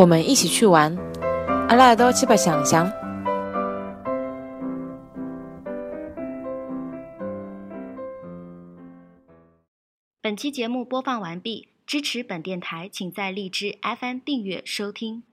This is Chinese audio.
我们一起去玩，阿拉都去把想想。本期节目播放完毕，支持本电台，请在荔枝 FM 订阅收听。